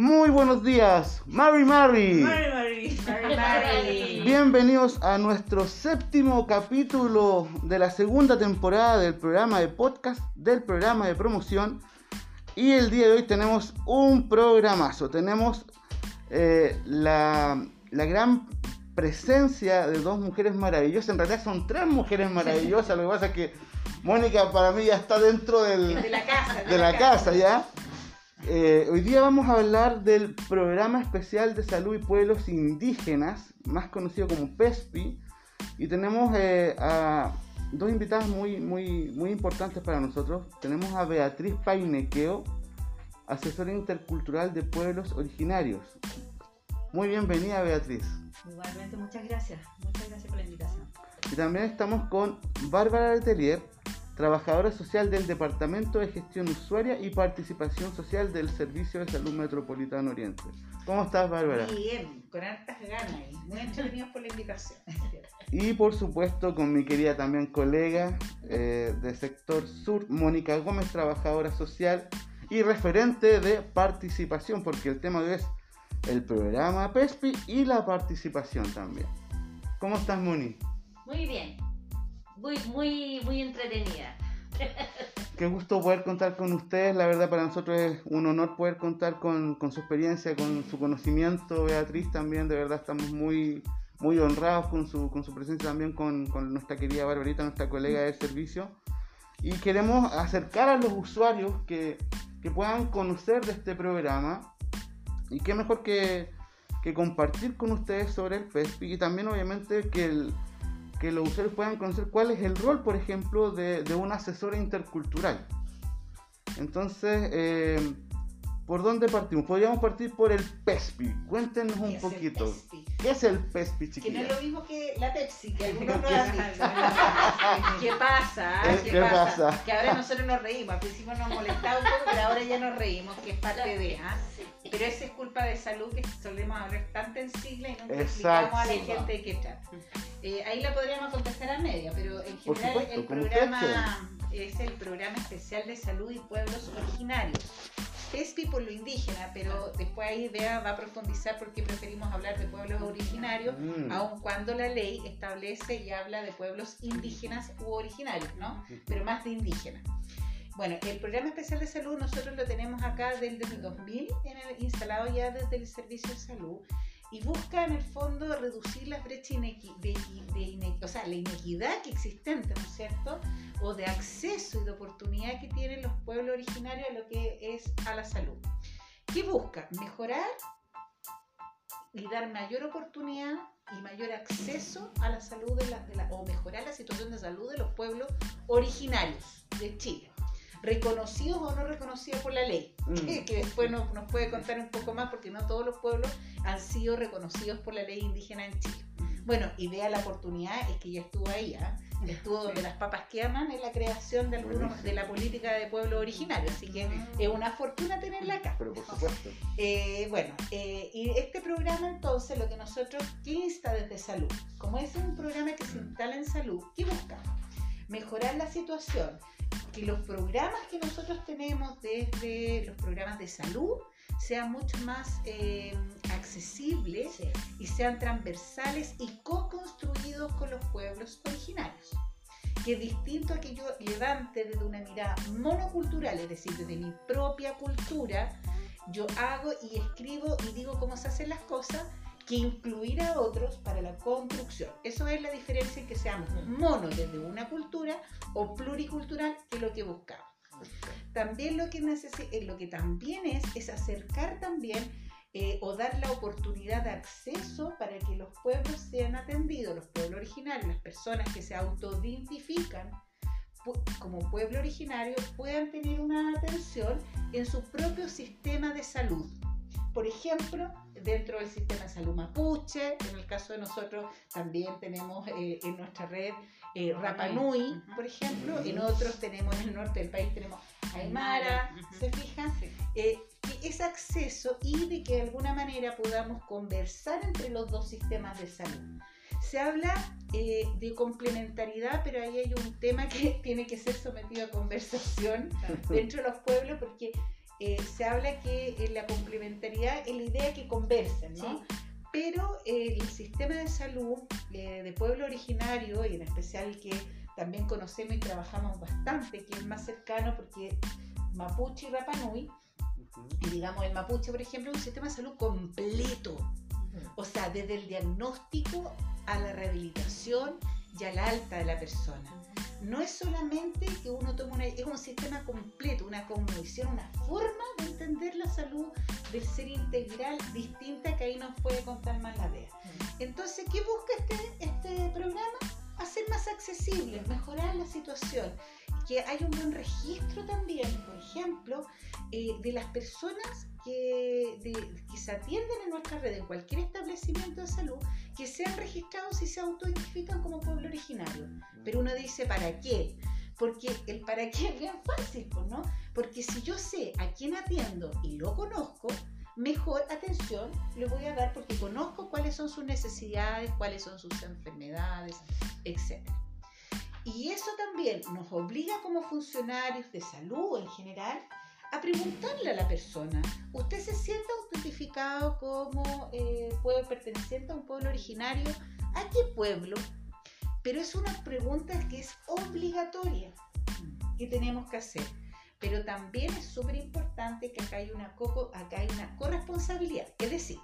Muy buenos días, Mary Mary. Mary, Mary. Mary, Mary. Bienvenidos a nuestro séptimo capítulo de la segunda temporada del programa de podcast, del programa de promoción. Y el día de hoy tenemos un programazo. Tenemos eh, la, la gran presencia de dos mujeres maravillosas. En realidad son tres mujeres maravillosas. Lo que pasa es que Mónica para mí ya está dentro del, De la casa. de la casa ya. Eh, hoy día vamos a hablar del programa especial de salud y pueblos indígenas, más conocido como PESPI, y tenemos eh, a dos invitadas muy, muy, muy importantes para nosotros. Tenemos a Beatriz Painequeo, asesora intercultural de pueblos originarios. Muy bienvenida Beatriz. Igualmente, muchas gracias. Muchas gracias por la invitación. Y también estamos con Bárbara Letelier, trabajadora social del Departamento de Gestión Usuaria y Participación Social del Servicio de Salud Metropolitano Oriente. ¿Cómo estás, Bárbara? Bien, con hartas ganas y muy entretenidos por la invitación. Y por supuesto con mi querida también colega eh, del sector sur, Mónica Gómez, trabajadora social y referente de participación, porque el tema de hoy es el programa PESPI y la participación también. ¿Cómo estás, Moni? Muy bien. Muy, muy, muy entretenida. Qué gusto poder contar con ustedes. La verdad para nosotros es un honor poder contar con, con su experiencia, con su conocimiento. Beatriz también, de verdad estamos muy, muy honrados con su, con su presencia también con, con nuestra querida Barbarita, nuestra colega de servicio. Y queremos acercar a los usuarios que, que puedan conocer de este programa. Y qué mejor que, que compartir con ustedes sobre el PESPI y también obviamente que el, que los usuarios puedan conocer cuál es el rol, por ejemplo, de, de una asesora intercultural. Entonces, eh, ¿por dónde partimos? Podríamos partir por el PESPI. Cuéntenos ¿Qué un el poquito. PESPI? ¿Qué es el PESPI, Que no es lo mismo que la Pepsi, que algunos no ¿Qué- han visto. ¿Qué pasa? ¿Qué pasa? Que ahora nosotros nos reímos. Al principio nos molestaba un poco, pero ahora ya nos reímos, que es parte de. ¿ah? Pero eso es culpa de salud que solemos hablar tanto en sigla y nunca Exacto. explicamos a la gente de qué trata. Eh, ahí la podríamos contestar a media, pero en general supuesto, el programa es el programa especial de salud y pueblos originarios. PESPI por lo indígena, pero después ahí Bea va a profundizar porque preferimos hablar de pueblos originarios, Mm. aun cuando la ley establece y habla de pueblos indígenas u originarios, ¿no? Pero más de indígenas. Bueno, el programa especial de salud nosotros lo tenemos acá desde el 2000, en el- instalado ya desde el Servicio de Salud, y busca en el fondo reducir las brechas inequi- de, de ine- o sea, la inequidad que existente, ¿no es cierto? O de acceso y de oportunidad que tienen los pueblos originarios a lo que es a la salud. ¿Qué busca? Mejorar y dar mayor oportunidad y mayor acceso a la salud de la, de la- o mejorar la situación de salud de los pueblos originarios de Chile, reconocidos o no reconocidos por la ley, Mm. que, que después nos, nos puede contar un poco más porque no todos los pueblos han sido reconocidos por la ley indígena en Chile. Bueno, y vea la oportunidad, es que ya estuvo ahí, ¿ah? estuvo donde las papas que aman en la creación de algunos de la política de pueblos originarios, así que es una fortuna tenerla acá. Pero por supuesto. Eh, bueno, eh, y este programa entonces lo que nosotros, ¿qué insta desde salud? Como es un programa que se instala en salud, ¿qué buscamos? Mejorar la situación, que los programas que nosotros tenemos desde los programas de salud sean mucho más eh, accesibles y sean transversales y co-construidos con los pueblos originarios. Que es distinto a que yo levante desde una mirada monocultural, es decir, desde mi propia cultura, yo hago y escribo y digo cómo se hacen las cosas, que incluir a otros para la construcción. Eso es la diferencia en que seamos monos desde una cultura o pluricultural, que es lo que buscamos. También lo que, eh, lo que también es, es acercar también eh, o dar la oportunidad de acceso para que los pueblos sean atendidos, los pueblos originarios, las personas que se autoidentifican como pueblo originario puedan tener una atención en su propio sistema de salud. Por ejemplo, dentro del sistema de salud mapuche, en el caso de nosotros también tenemos eh, en nuestra red eh, Rapa Nui, por ejemplo, en otros tenemos en el norte del país tenemos Aymara. ¿se fijan? Eh, es acceso y de que de alguna manera podamos conversar entre los dos sistemas de salud. Se habla eh, de complementariedad, pero ahí hay un tema que tiene que ser sometido a conversación dentro de los pueblos porque eh, se habla que en la complementariedad es la idea que conversen, ¿no? Sí. Pero eh, el sistema de salud eh, de pueblo originario, y en especial que también conocemos y trabajamos bastante, que es más cercano porque Mapuche y Rapa Nui, y digamos el Mapuche, por ejemplo, es un sistema de salud completo. O sea, desde el diagnóstico a la rehabilitación y al alta de la persona. No es solamente que uno tome una... Es un sistema completo, una cosmovisión, una forma de entender la salud del ser integral distinta que ahí nos puede contar más la DEA. Entonces, ¿qué busca este, este programa? Hacer más accesible, mejorar la situación. Que haya un buen registro también, por ejemplo, eh, de las personas que, que se atienden en nuestra red, en cualquier establecimiento de salud, que sean registrados y se autoidentifican como pueblo originario. Pero uno dice, ¿para qué? Porque el para qué es bien fácil, pues, ¿no? Porque si yo sé a quién atiendo y lo conozco, mejor atención le voy a dar porque conozco cuáles son sus necesidades, cuáles son sus enfermedades, etc. Y eso también nos obliga como funcionarios de salud en general a preguntarle a la persona, ¿usted se siente autentificado como eh, pueblo perteneciente a un pueblo originario? ¿A qué pueblo? Pero es una pregunta que es obligatoria que tenemos que hacer. Pero también es súper importante que acá hay, una co- acá hay una corresponsabilidad. Es decir,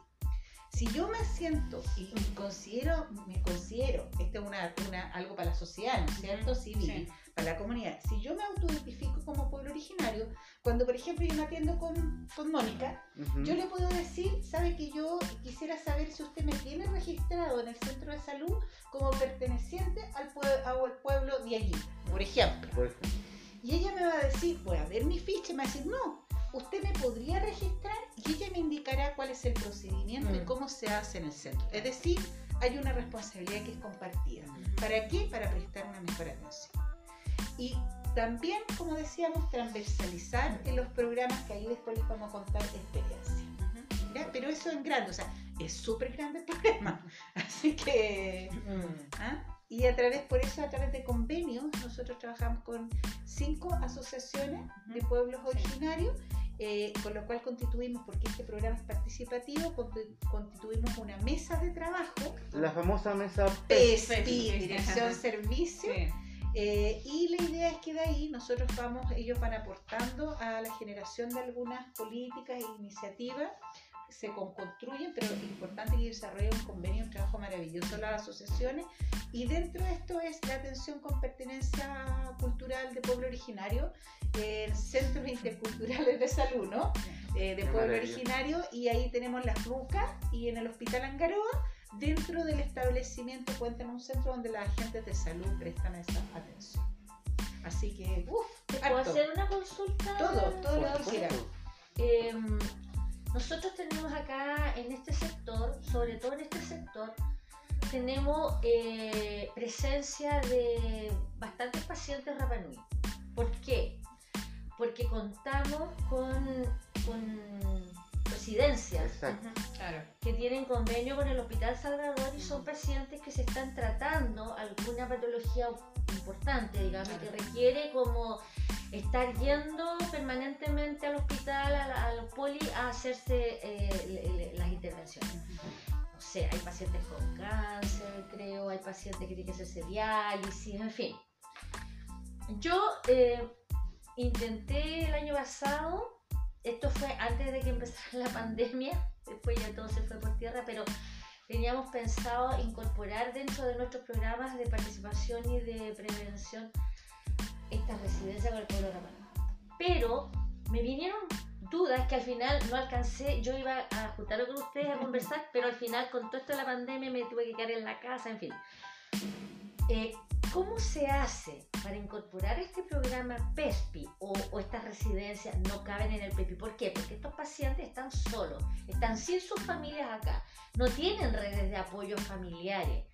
si yo me siento y considero, me considero, esto es una, una- algo para la sociedad, ¿no es cierto? Civil, Sí. para la comunidad. Si yo me autoidentifico como pueblo originario, cuando por ejemplo yo me atiendo con, con Mónica, yo le puedo decir, sabe que yo quisiera saber si usted me tiene registrado en el centro de salud como perteneciente al, pue- al pueblo de allí, por ejemplo. Por ejemplo. Y ella me va a decir, voy a ver mi ficha y me va a decir, no, usted me podría registrar y ella me indicará cuál es el procedimiento y Mm. cómo se hace en el centro. Es decir, hay una responsabilidad que es compartida. ¿Para qué? Para prestar una mejor atención. Y también, como decíamos, transversalizar en los programas que ahí después les vamos a contar experiencias. ¿ya? Pero eso en grande, o sea, es súper grande el problema. Así que... ¿ah? Y a través, por eso, a través de convenios, nosotros trabajamos con cinco asociaciones de pueblos originarios, eh, con lo cual constituimos, porque este programa es participativo, consti- constituimos una mesa de trabajo, La famosa mesa PESPI, Dirección. Servicio, Sí. eh, y la idea es que de ahí nosotros vamos, ellos van aportando a la generación de algunas políticas e iniciativas, se con- construyen, pero lo importante es que desarrollen un convenio, un trabajo maravilloso las asociaciones, y dentro de esto es la atención con pertenencia cultural de pueblo originario, en centros interculturales de salud, ¿no? Eh, de Qué pueblo maravilla. originario, y ahí tenemos las rucas, y en el Hospital Angaroa, dentro del establecimiento cuentan un centro donde las agentes de salud prestan esa atención. Así que, uff, ¿Te puedo hacer una consulta? Todo, todo lo que quieras. Nosotros tenemos acá en este sector, sobre todo en este sector, tenemos eh, presencia de bastantes pacientes Rapa Nui. ¿Por qué? Porque contamos con, con residencias. Claro. que tienen convenio con el Hospital Salvador y son pacientes que se están tratando alguna patología importante, digamos, Claro. que requiere como estar yendo permanentemente al hospital, al, poli, a hacerse eh, las intervenciones. No sé, hay pacientes con cáncer, creo, hay pacientes que tienen que hacerse diálisis, en fin. Yo eh, intenté el año pasado, esto fue antes de que empezara la pandemia, después ya todo se fue por tierra, pero teníamos pensado incorporar dentro de nuestros programas de participación y de prevención esta residencia con el pueblo rapano. Pero me vinieron dudas que al final no alcancé, yo iba a juntarlo con ustedes a conversar, pero al final con todo esto de la pandemia me tuve que quedar en la casa, en fin. Eh, ¿Cómo se hace para incorporar este programa PESPI o, o estas residencias no caben en el PESPI? ¿Por qué? Porque estos pacientes están solos, están sin sus familias acá, no tienen redes de apoyo familiares.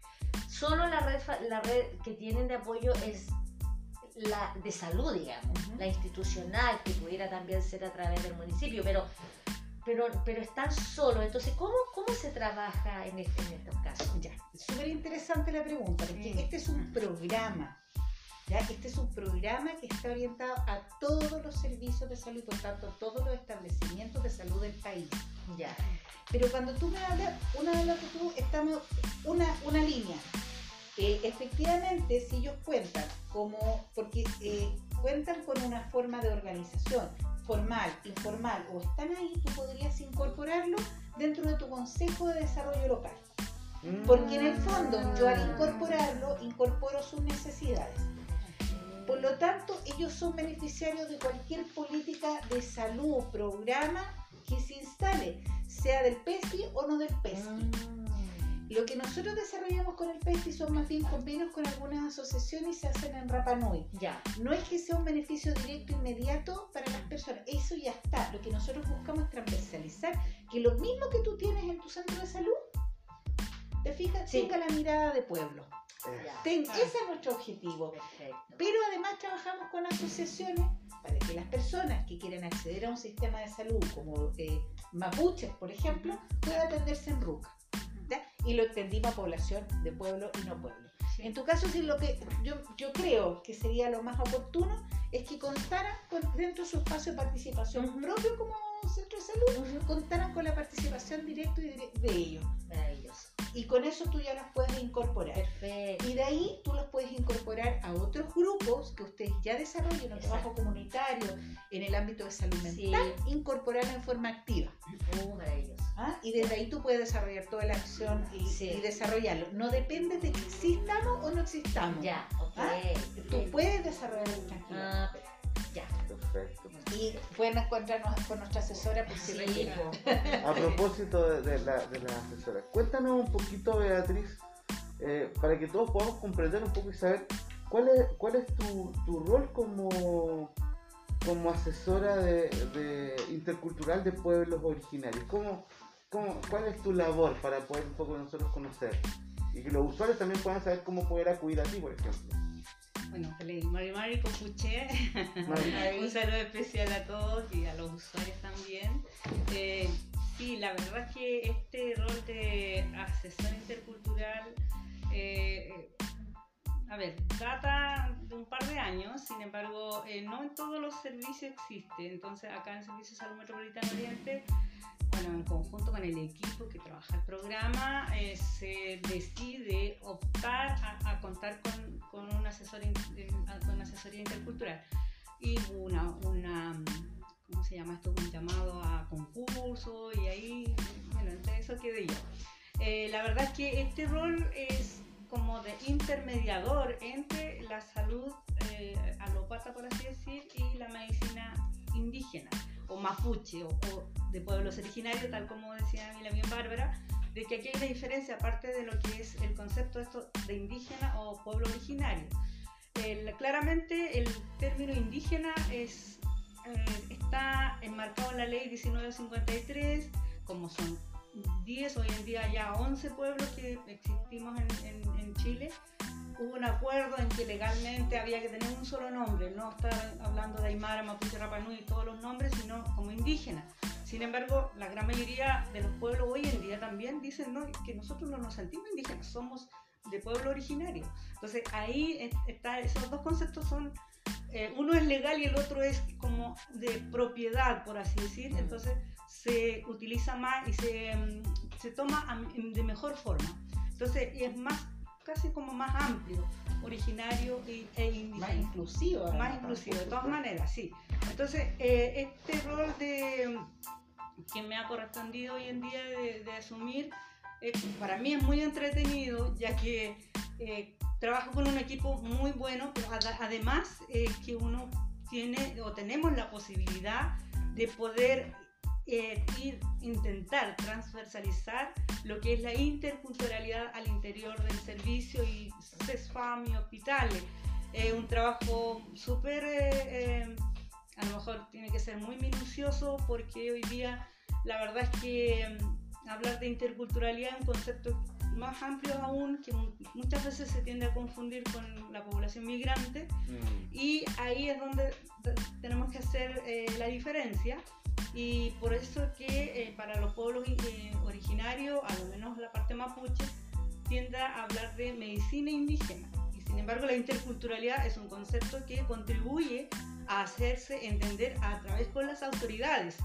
Solo la red, la red que tienen de apoyo es la de salud, digamos, la institucional, que pudiera también ser a través del municipio, pero, pero, pero están solos. Entonces, ¿cómo, cómo se trabaja en, este- en estos casos? Ya, súper interesante la pregunta, porque este es un programa. ¿ya? Este es un programa que está orientado a todos los servicios de salud y por tanto a todos los establecimientos de salud del país. Ya. Pero cuando tú me hablas, una de las que tú estamos, una, una línea. Efectivamente, si ellos cuentan como, porque eh, cuentan con una forma de organización formal, informal o están ahí, tú podrías incorporarlo dentro de tu consejo de desarrollo local. Porque en el fondo, yo al incorporarlo, incorporo sus necesidades. Por lo tanto, ellos son beneficiarios de cualquier política de salud, programa que se instale, sea del PESPI o no del PESPI. Mm. Lo que nosotros desarrollamos con el PESPI son más bien convenios con algunas asociaciones y se hacen en Rapa Nui. Ya. No es que sea un beneficio directo inmediato para las personas, eso ya está. Lo que nosotros buscamos es transversalizar, que lo mismo que tú tienes en tu centro de salud, te fijas, Sí. tenga la mirada de pueblo. Eh, Ya. Ten- Ah. ese es nuestro objetivo. Perfecto. Pero además trabajamos con asociaciones para que las personas que quieren acceder a un sistema de salud como eh, mapuches, por ejemplo, puedan atenderse en RUCA. ¿Ya? Y lo extendimos a población de pueblo y no pueblo. En tu caso, sí, lo que yo, yo creo que sería lo más oportuno es que contaran con, dentro de su espacio de participación propio como centro de salud, contaran con la participación directa de ellos. Maravilloso. Y con eso tú ya las puedes incorporar. Perfecto. Y de ahí tú los puedes incorporar a otros grupos que ustedes ya desarrollen un Exacto. trabajo comunitario en el ámbito de salud Sí. mental, incorporarlo en forma activa. Uh, maravilloso. ¿ah? Y desde ahí tú puedes desarrollar toda la acción y, Sí. y desarrollarlo. No depende de que existamos o no existamos. Ya, ok. ¿Ah? Tú puedes desarrollarlo tranquila. Ah, ya. Perfecto. Y pueden encontrarnos con nuestra asesora por si Sí. A propósito de, de la, de la asesora, cuéntanos un poquito, Beatriz, eh, para que todos podamos comprender un poco y saber cuál es, cuál es tu, tu rol como, como asesora de, de intercultural de pueblos originarios. ¿Cómo, cómo, ¿Cuál es tu labor para poder un poco nosotros conocer? Y que los usuarios también puedan saber cómo poder acudir a ti, por ejemplo. Bueno, feliz Mari Mari Copuche. Un saludo especial a todos y a los usuarios también. Eh, sí, la verdad es que este rol de asesor intercultural, eh, a ver, data de un par de años, sin embargo, eh, no en todos los servicios existe. Entonces, acá en el Servicio de Salud Metropolitano Oriente, bueno, en conjunto con el equipo que trabaja el programa, eh, se decide optar a, a contar con, con, un asesor in- eh, con asesoría intercultural. Y una, una, ¿cómo se llama esto? Un llamado a concurso y ahí, bueno, entre eso quedé yo. Eh, la verdad es que este rol es como de intermediador entre la salud eh, alópata, por así decir, y la medicina indígena o mapuche o, de pueblos originarios, tal como decía la bien Bárbara, de que aquí hay una diferencia aparte de lo que es el concepto de, indígena o pueblo originario. El- claramente el término indígena es, eh, está enmarcado en la ley 1953, como son 10, hoy en día ya 11 pueblos que existimos en Chile. Hubo un acuerdo en que legalmente había que tener un solo nombre, no estar hablando de Aymara, Mapuche, Rapa Nui y todos los nombres, sino como indígena. Sin embargo, la gran mayoría de los pueblos hoy en día también dicen ¿no? que nosotros no nos sentimos indígenas, somos de pueblo originario. Entonces ahí es- está, esos dos conceptos son, eh, uno es legal y el otro es como de propiedad, por así decir. Entonces se utiliza más y se, mm, se toma de mejor forma. Entonces y es más, casi como más amplio, originario e indígena Más inclusivo. más inclusivo, de todas maneras, sí. Entonces, eh, este rol de que me ha correspondido hoy en día de, de asumir, eh, para mí es muy entretenido, ya que eh, trabajo con un equipo muy bueno, pero ad- además que uno tiene o tenemos la posibilidad de poder eh, ir, intentar transversalizar lo que es la interculturalidad al interior del servicio y CESFAM y hospitales. Es un trabajo súper, eh, eh, a lo mejor tiene que ser muy minucioso porque hoy día la verdad es que mm, hablar de interculturalidad es un concepto más amplio aún que mu- muchas veces se tiende a confundir con la población migrante Mm. y ahí es donde tenemos que hacer eh, la diferencia y por eso que eh, para los pueblos eh, originarios, a lo menos la parte mapuche, tiende a hablar de medicina indígena. Y Sin embargo, la interculturalidad es un concepto que contribuye a hacerse entender a través con las autoridades,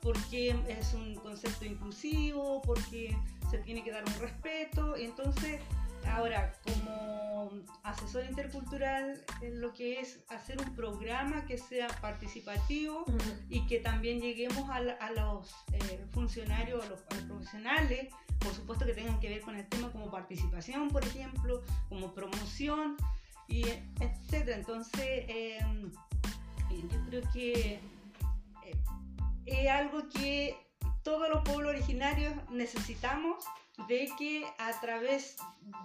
porque es un concepto inclusivo, porque se tiene que dar un respeto, entonces Ahora, como asesor intercultural, eh, lo que es hacer un programa que sea participativo y que también lleguemos a, los eh, funcionarios, a los, profesionales, por supuesto que tengan que ver con el tema como participación, por ejemplo, como promoción, y etcétera. Entonces, em, yo creo que eh, es algo que todos los pueblos originarios necesitamos de que a través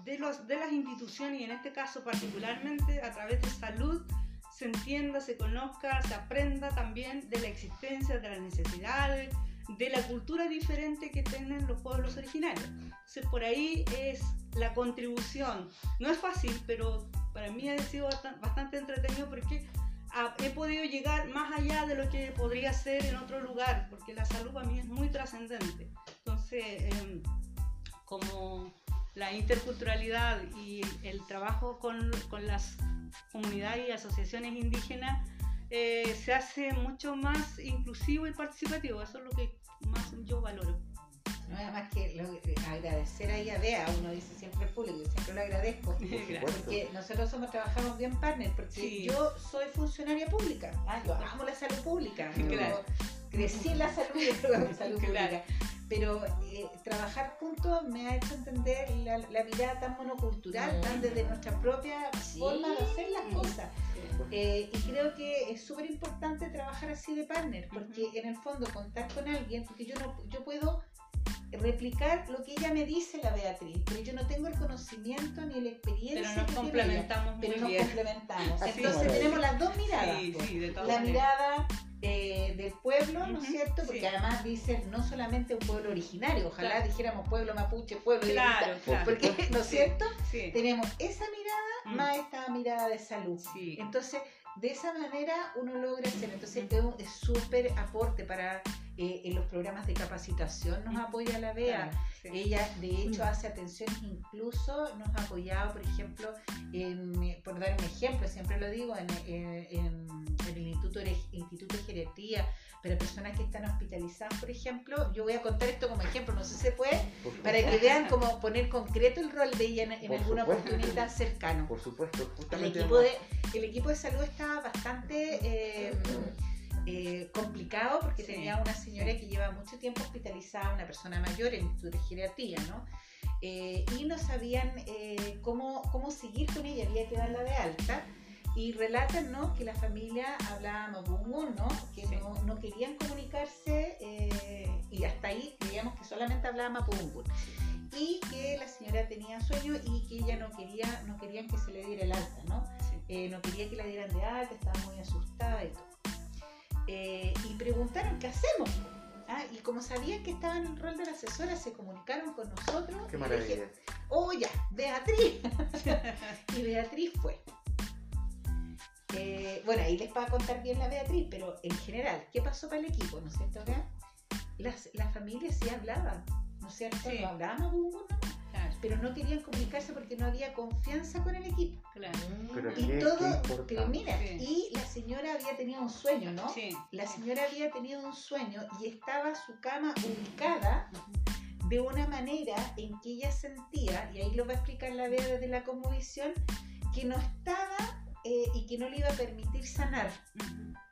de, los, de las instituciones y en este caso particularmente a través de salud se entienda, se conozca, se aprenda también de la existencia, de las necesidades, de la cultura diferente que tienen los pueblos originarios. Entonces por ahí es la contribución. No es fácil, pero para mí ha sido bastante entretenido porque he podido llegar más allá de lo que podría ser en otro lugar, porque la salud para mí es muy trascendente. Entonces, em, como la interculturalidad y el trabajo con, con las comunidades y asociaciones indígenas eh, se hace mucho más inclusivo y participativo. Eso es lo que más yo valoro. No, además que agradecer ahí a Bea, uno dice siempre público, yo siempre lo agradezco, porque nosotros somos, trabajamos bien partner, porque yo soy funcionaria pública, ah, yo amo la salud pública, crecí en la salud, la salud pública pero eh, trabajar juntos me ha hecho entender la, mirada tan monocultural, tan desde nuestra propia forma de hacer las cosas. Eh, y creo que es súper importante trabajar así de partner, porque en el fondo contar con alguien, porque yo no, yo puedo replicar lo que ella me dice la Beatriz, pero yo no tengo el conocimiento ni la experiencia. Pero nos complementamos muy pero bien. nos complementamos. Entonces tenemos las dos miradas. la mirada eh, del pueblo, ¿no es cierto? Porque además dicen no solamente un pueblo originario, ojalá dijéramos pueblo mapuche, pueblo claro, claro. porque, ¿no es cierto? Tenemos esa mirada mm. más esta mirada de salud. Entonces, de esa manera uno logra hacer. Entonces, es súper aporte para eh, en los programas de capacitación nos apoya la BEA. Ella, de hecho, hace atenciones, incluso nos ha apoyado, por ejemplo, por dar un ejemplo, siempre lo digo, en, el Instituto, Instituto de Geriatría, pero personas que están hospitalizadas, por ejemplo, yo voy a contar esto como ejemplo, no sé si se puede, para que vean cómo poner concreto el rol de ella en, alguna oportunidad cercana. Por supuesto, justamente. El equipo, de, el equipo de salud está bastante eh, eh, complicado porque tenía una señora que lleva mucho tiempo hospitalizada, una persona mayor en de Geriatría, ¿no? Eh, y no sabían cómo, cómo seguir con ella, había que darla de alta y relatan ¿no? que la familia hablaba mapudungun, ¿no? que no, no, querían comunicarse eh, y hasta ahí creíamos que solamente hablaba mapudungun y que la señora tenía sueño y que ella no quería no querían que se le diera el alta, ¿no? Eh, no quería que la dieran de alta, estaba muy asustada y todo. Eh, y preguntaron qué hacemos. Ah, y como sabían que estaba en el rol de la asesora, se comunicaron con nosotros. Qué maravilla. oh, ya, Beatriz. y Beatriz fue. Eh, bueno, ahí les va a contar bien la Beatriz, pero en general, ¿qué pasó para el equipo? ¿No es cierto? Las, las familias sí hablaban, ¿no es cierto? No hablaban pero no querían comunicarse porque no había confianza con el equipo. Claro. Pero y todo, pero mira, y la señora había tenido un sueño, ¿no? Sí. La señora había tenido un sueño y estaba su cama ubicada de una manera en que ella sentía, y ahí lo va a explicar la Bea desde la conmovisión, que no estaba eh, y que no le iba a permitir sanar.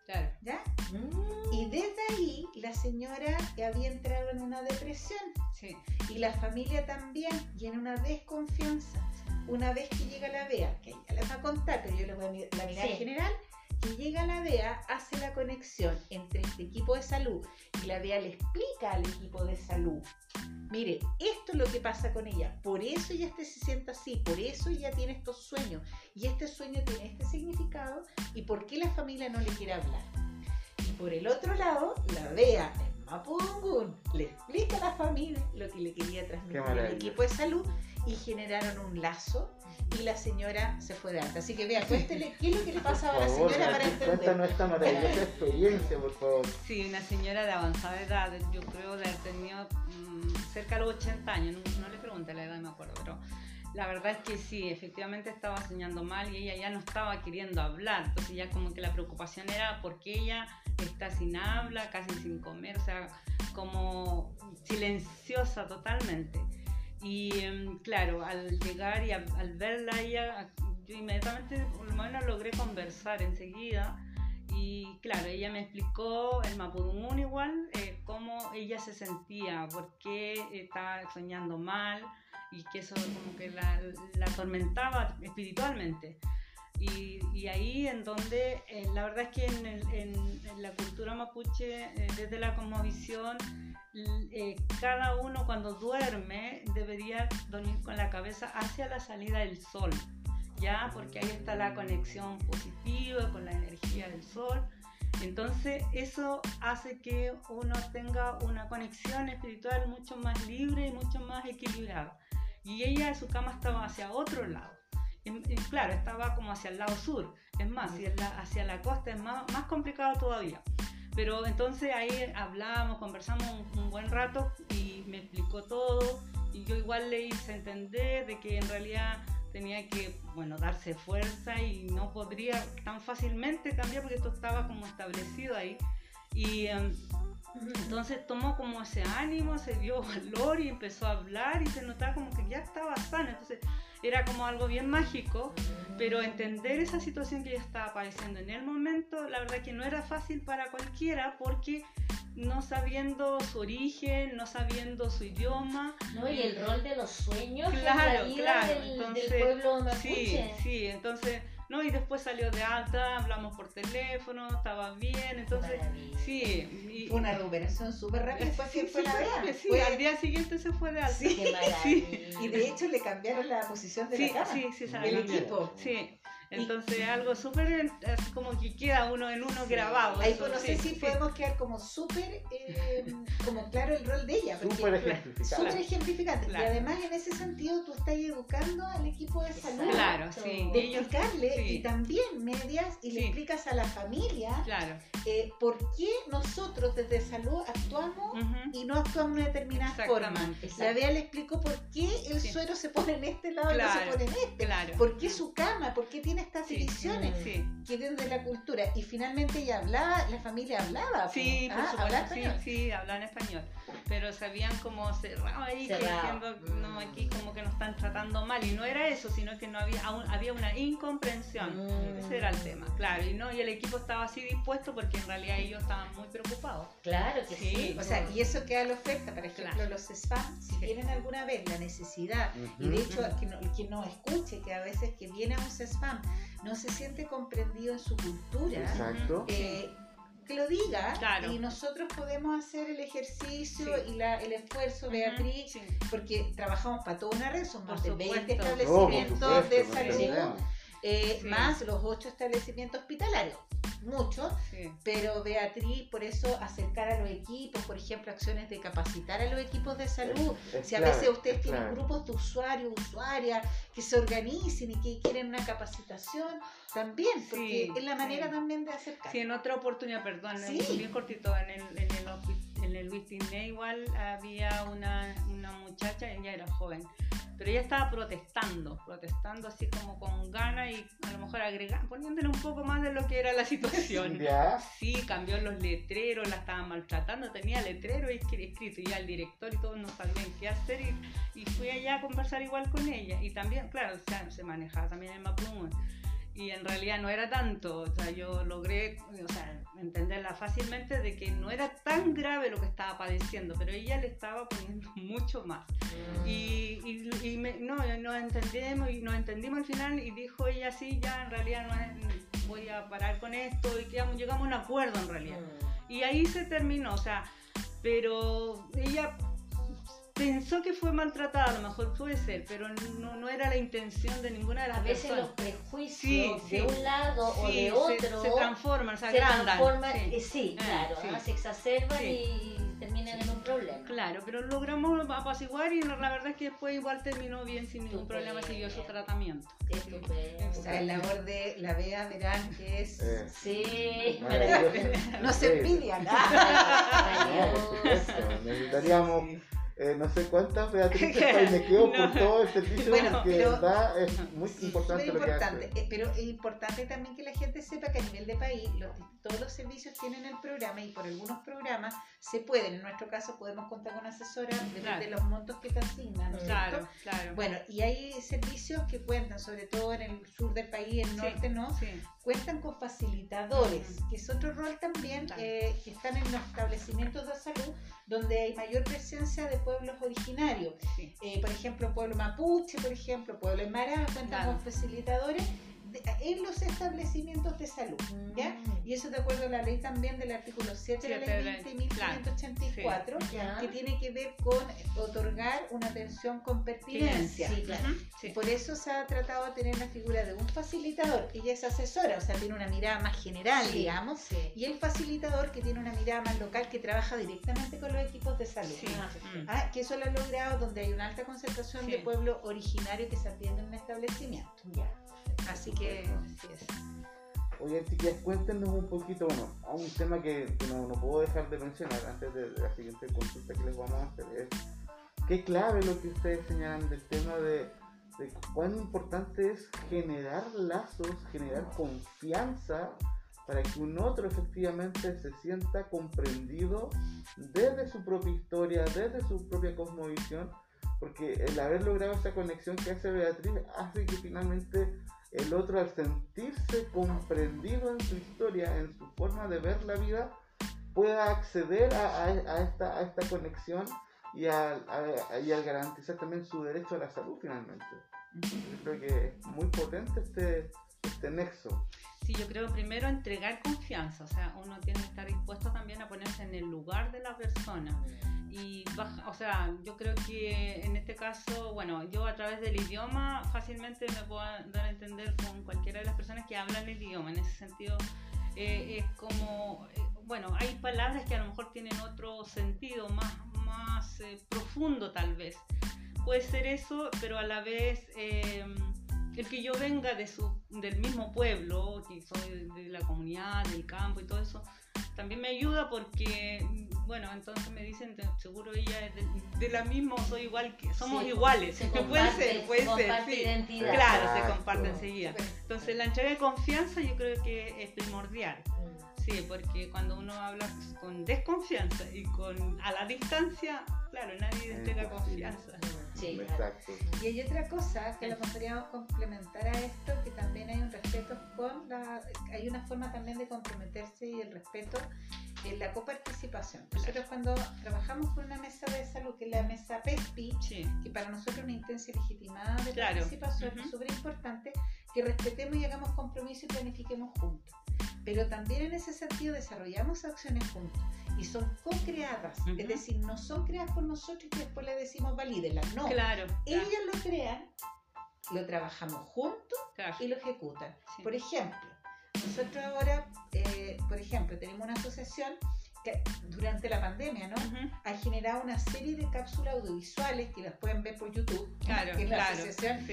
Claro. ¿Ya? Mm. Y desde ahí la señora había entrado en una depresión. Sí. Y la familia también, y en una desconfianza. Una vez que llega la vea que ella les va a contar, pero yo les voy a la mirar en general, llega la DEA, hace la conexión entre este equipo de salud y la DEA le explica al equipo de salud, mire, esto es lo que pasa con ella, por eso ella se siente así, por eso ella tiene estos sueños y este sueño tiene este significado y por qué la familia no le quiere hablar. Y por el otro lado, la DEA en Mapudungun le explica a la familia lo que le quería transmitir al equipo de salud y generaron un lazo y la señora se fue de alta. Así que vea, cuéntele qué es lo que le pasaba a la señora para entender. Cuéntanos esta maravillosa experiencia, por favor. Sí, una señora de avanzada edad, yo creo de haber tenido mm, cerca de los 80 años, no, le pregunté la edad, me acuerdo, pero la verdad es que sí, efectivamente estaba soñando mal y ella ya no estaba queriendo hablar. Entonces ya como que la preocupación era porque ella está sin habla, casi sin comer, o sea, como silenciosa totalmente. Y em, claro, al llegar y al verla ella, yo inmediatamente menos logré conversar enseguida. Y claro, ella me explicó el Mapudungun igual, eh, cómo ella se sentía, por qué estaba soñando mal y que eso como que la, la atormentaba espiritualmente. Y, ahí en donde, eh, la verdad es que en, en, la cultura mapuche, eh, desde la cosmovisión, eh, cada uno cuando duerme debería dormir con la cabeza hacia la salida del sol, ¿ya? Porque ahí está la conexión positiva con la energía del sol. Entonces eso hace que uno tenga una conexión espiritual mucho más libre y mucho más equilibrada. Y ella, su cama estaba hacia otro lado. Y, claro, estaba como hacia el lado sur. Es más, hacia la costa es más, más complicado todavía. Pero entonces ahí hablamos, conversamos un, buen rato y me explicó todo y yo igual le hice entender de que en realidad tenía que, bueno, darse fuerza y no podría tan fácilmente cambiar porque esto estaba como establecido ahí. Y em, entonces tomó como ese ánimo, se dio valor y empezó a hablar y se notaba como que ya estaba sana. Entonces era como algo bien mágico, pero entender esa situación que ella estaba padeciendo en el momento, la verdad que no era fácil para cualquiera porque no sabiendo su origen, no sabiendo su idioma. No, y el rol de los sueños claro, en la vida del, pueblo mapuche. Sí, sí, entonces ¿no? Y después salió de alta, hablamos por teléfono, estaba bien, entonces, sí. fue una recuperación súper rápida, después sí, fue la rápida, sí, al día siguiente se fue de alta. Sí, Y de hecho le cambiaron la posición de la cama, sí, sí, el equipo. Sí, entonces algo súper, como que queda uno en uno grabado. Ahí pues, no sé si podemos quedar como súper, eh, como claro el rol de ella. Súper ejemplificante. Súper ejemplificante. Y además en ese sentido tú estás educando al equipo de salud. Claro, sí. De explicarle y también medias y le explicas a la familia claro. eh, por qué nosotros desde salud actuamos y no actuamos de una determinada forma. La Bea le explicó por qué el suero se pone en este lado y no se pone en este. Claro. Por qué su cama, por qué tiene estas divisiones que vienen de la cultura. Y finalmente ella hablaba, la familia hablaba. Sí, por ah, sí, sí, hablaban español. Pero se habían como cerrado ahí, diciendo, no, aquí como que nos están tratando mal. Y no era eso, sino que no había, había una incomprensión. Mm. Ese era el tema, claro. Y no, y el equipo estaba así dispuesto porque en realidad ellos estaban muy preocupados. Claro que sí. o sea, y eso queda a la oferta. Por ejemplo, los spam, si tienen alguna vez la necesidad, y de hecho, quien, no, quien nos escuche, que a veces que viene a un spam no se siente comprendido en su cultura, eh, que lo diga y nosotros podemos hacer el ejercicio y la, el esfuerzo, Beatriz, porque trabajamos para toda una red, son más de 20 establecimientos de salud, eh, más los 8 establecimientos hospitalarios mucho, pero Beatriz, por eso acercar a los equipos, por ejemplo, acciones de capacitar a los equipos de salud. si a veces ustedes tienen grupos de usuarios, usuarias que se organicen y que quieren una capacitación, también, porque es la manera también de acercar. Sí, en otra oportunidad, perdón, bien cortito, en el, en el, en el Luis igual había una, una muchacha, ella era joven pero ella estaba protestando, protestando así como con ganas y a lo mejor agregando, poniéndole un poco más de lo que era la situación. Sí, cambió los letreros, la estaban maltratando, tenía letrero escrito y al director y todos no sabían qué hacer y, y, fui allá a conversar igual con ella. Y también, claro, se manejaba también en Mapuche y en realidad no era tanto, o sea, yo logré o sea, entenderla fácilmente de que no era tan grave lo que estaba padeciendo, pero ella le estaba poniendo mucho más. Mm. Y, y, no, nos entendimos y nos entendimos al final y dijo ella sí, ya en realidad no voy a parar con esto y quedamos, llegamos a un acuerdo en realidad. Mm. Y ahí se terminó, o sea, pero ella pensó que fue maltratada, a lo mejor puede ser, pero no, no era la intención de ninguna de las a veces los prejuicios de un lado o de otro se, transforman, se, se transforman, sí, sí eh, claro, se exacerban y terminan en un problema. Claro, pero logramos apaciguar y la verdad es que después igual terminó bien sin ningún problema, siguió su tratamiento. O sea, el labor de la Bea verán que es... Eh. Sí, no se. No, supuesto, necesitaríamos eh, no sé cuántas Beatriz me quedo por todo el servicio bueno, de verdad es muy importante, lo importante que hace. Eh, pero es importante también que la gente sepa que a nivel de país los, todos los servicios tienen el programa y por algunos programas se pueden, en nuestro caso podemos contar con depende de los montos que te asignan. claro, claro. Bueno, y hay servicios que cuentan, sobre todo en el sur del país, en el norte no, cuentan con facilitadores, que es otro rol también, eh, que están en los establecimientos de salud donde hay mayor presencia de pueblos originarios. Eh, por ejemplo, pueblo mapuche, por ejemplo, pueblo aymara, cuentan con facilitadores en los establecimientos de salud, ¿ya? Mm. Y eso de acuerdo a la ley también del artículo 7 de la ley 20.584, que tiene que ver con otorgar una atención con pertinencia. Por eso se ha tratado de tener la figura de un facilitador, ella es asesora, o sea, tiene una mirada más general, digamos, y el facilitador que tiene una mirada más local, que trabaja directamente con los equipos de salud. Ah, que eso lo ha logrado donde hay una alta concentración de pueblo originario que se atiende en un establecimiento. Así que así es. Chicas, cuéntenos un poquito, bueno, a un tema que, no, puedo dejar de mencionar antes de, la siguiente consulta que les vamos a hacer es qué clave lo que ustedes señalan del tema de, de cuán importante es generar lazos, generar confianza para que un otro efectivamente se sienta comprendido desde su propia historia, desde su propia cosmovisión, porque el haber logrado esa conexión que hace Beatriz hace que finalmente el otro al sentirse comprendido en su historia, en su forma de ver la vida, pueda acceder a, esta, a esta, conexión y, al garantizar también su derecho a la salud finalmente. Yo creo que es muy potente este, este nexo. Sí, yo creo primero entregar confianza, o sea, uno tiene que estar dispuesto también a ponerse en el lugar de la persona y baja, o sea, yo creo que en este caso, bueno, yo a través del idioma fácilmente me puedo dar a entender con cualquiera de las personas que hablan el idioma. En ese sentido, eh, es como, eh, bueno, hay palabras que a lo mejor tienen otro sentido más, más eh, profundo tal vez. Puede ser eso, pero a la vez el que yo venga de su, del mismo pueblo, que soy de la comunidad, del campo y todo eso, también me ayuda porque, bueno, entonces me dicen, seguro ella es de, la misma, soy igual que, somos iguales. Se puede ser, puede ser. Sí. Claro, se comparte enseguida. Entonces la entrega de confianza yo creo que es primordial. Mm. Sí, porque cuando uno habla con desconfianza y con a la distancia, claro, nadie entrega confianza. Sí, Exacto. Y hay otra cosa que lo podríamos complementar a esto, que también hay un respeto con la, hay una forma también de comprometerse y el respeto en la coparticipación. Nosotros cuando trabajamos con una mesa de salud, que es la mesa PESPI, que para nosotros es una intensa y legitimada de participación, es súper importante que respetemos y hagamos compromiso y planifiquemos juntos. Pero también en ese sentido desarrollamos acciones juntos y son co-creadas, es decir, no son creadas por nosotros y después le decimos valídelas, no. Claro. Ellas lo crean, lo trabajamos juntos y lo ejecutan. Por ejemplo, nosotros ahora, eh, por ejemplo, tenemos una asociación que durante la pandemia, ¿no? Ha generado una serie de cápsulas audiovisuales que las pueden ver por YouTube. Claro, que es la asociación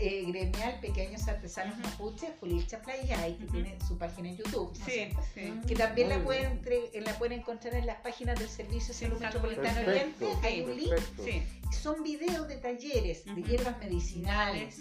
eh, gremial Pequeños Artesanos Mapuche, Fulicha Playa, que tiene su página en YouTube. Que también la pueden, la pueden encontrar en las páginas del Servicio de Salud Metropolitano Oriente. Hay un link. Son videos de talleres de hierbas medicinales,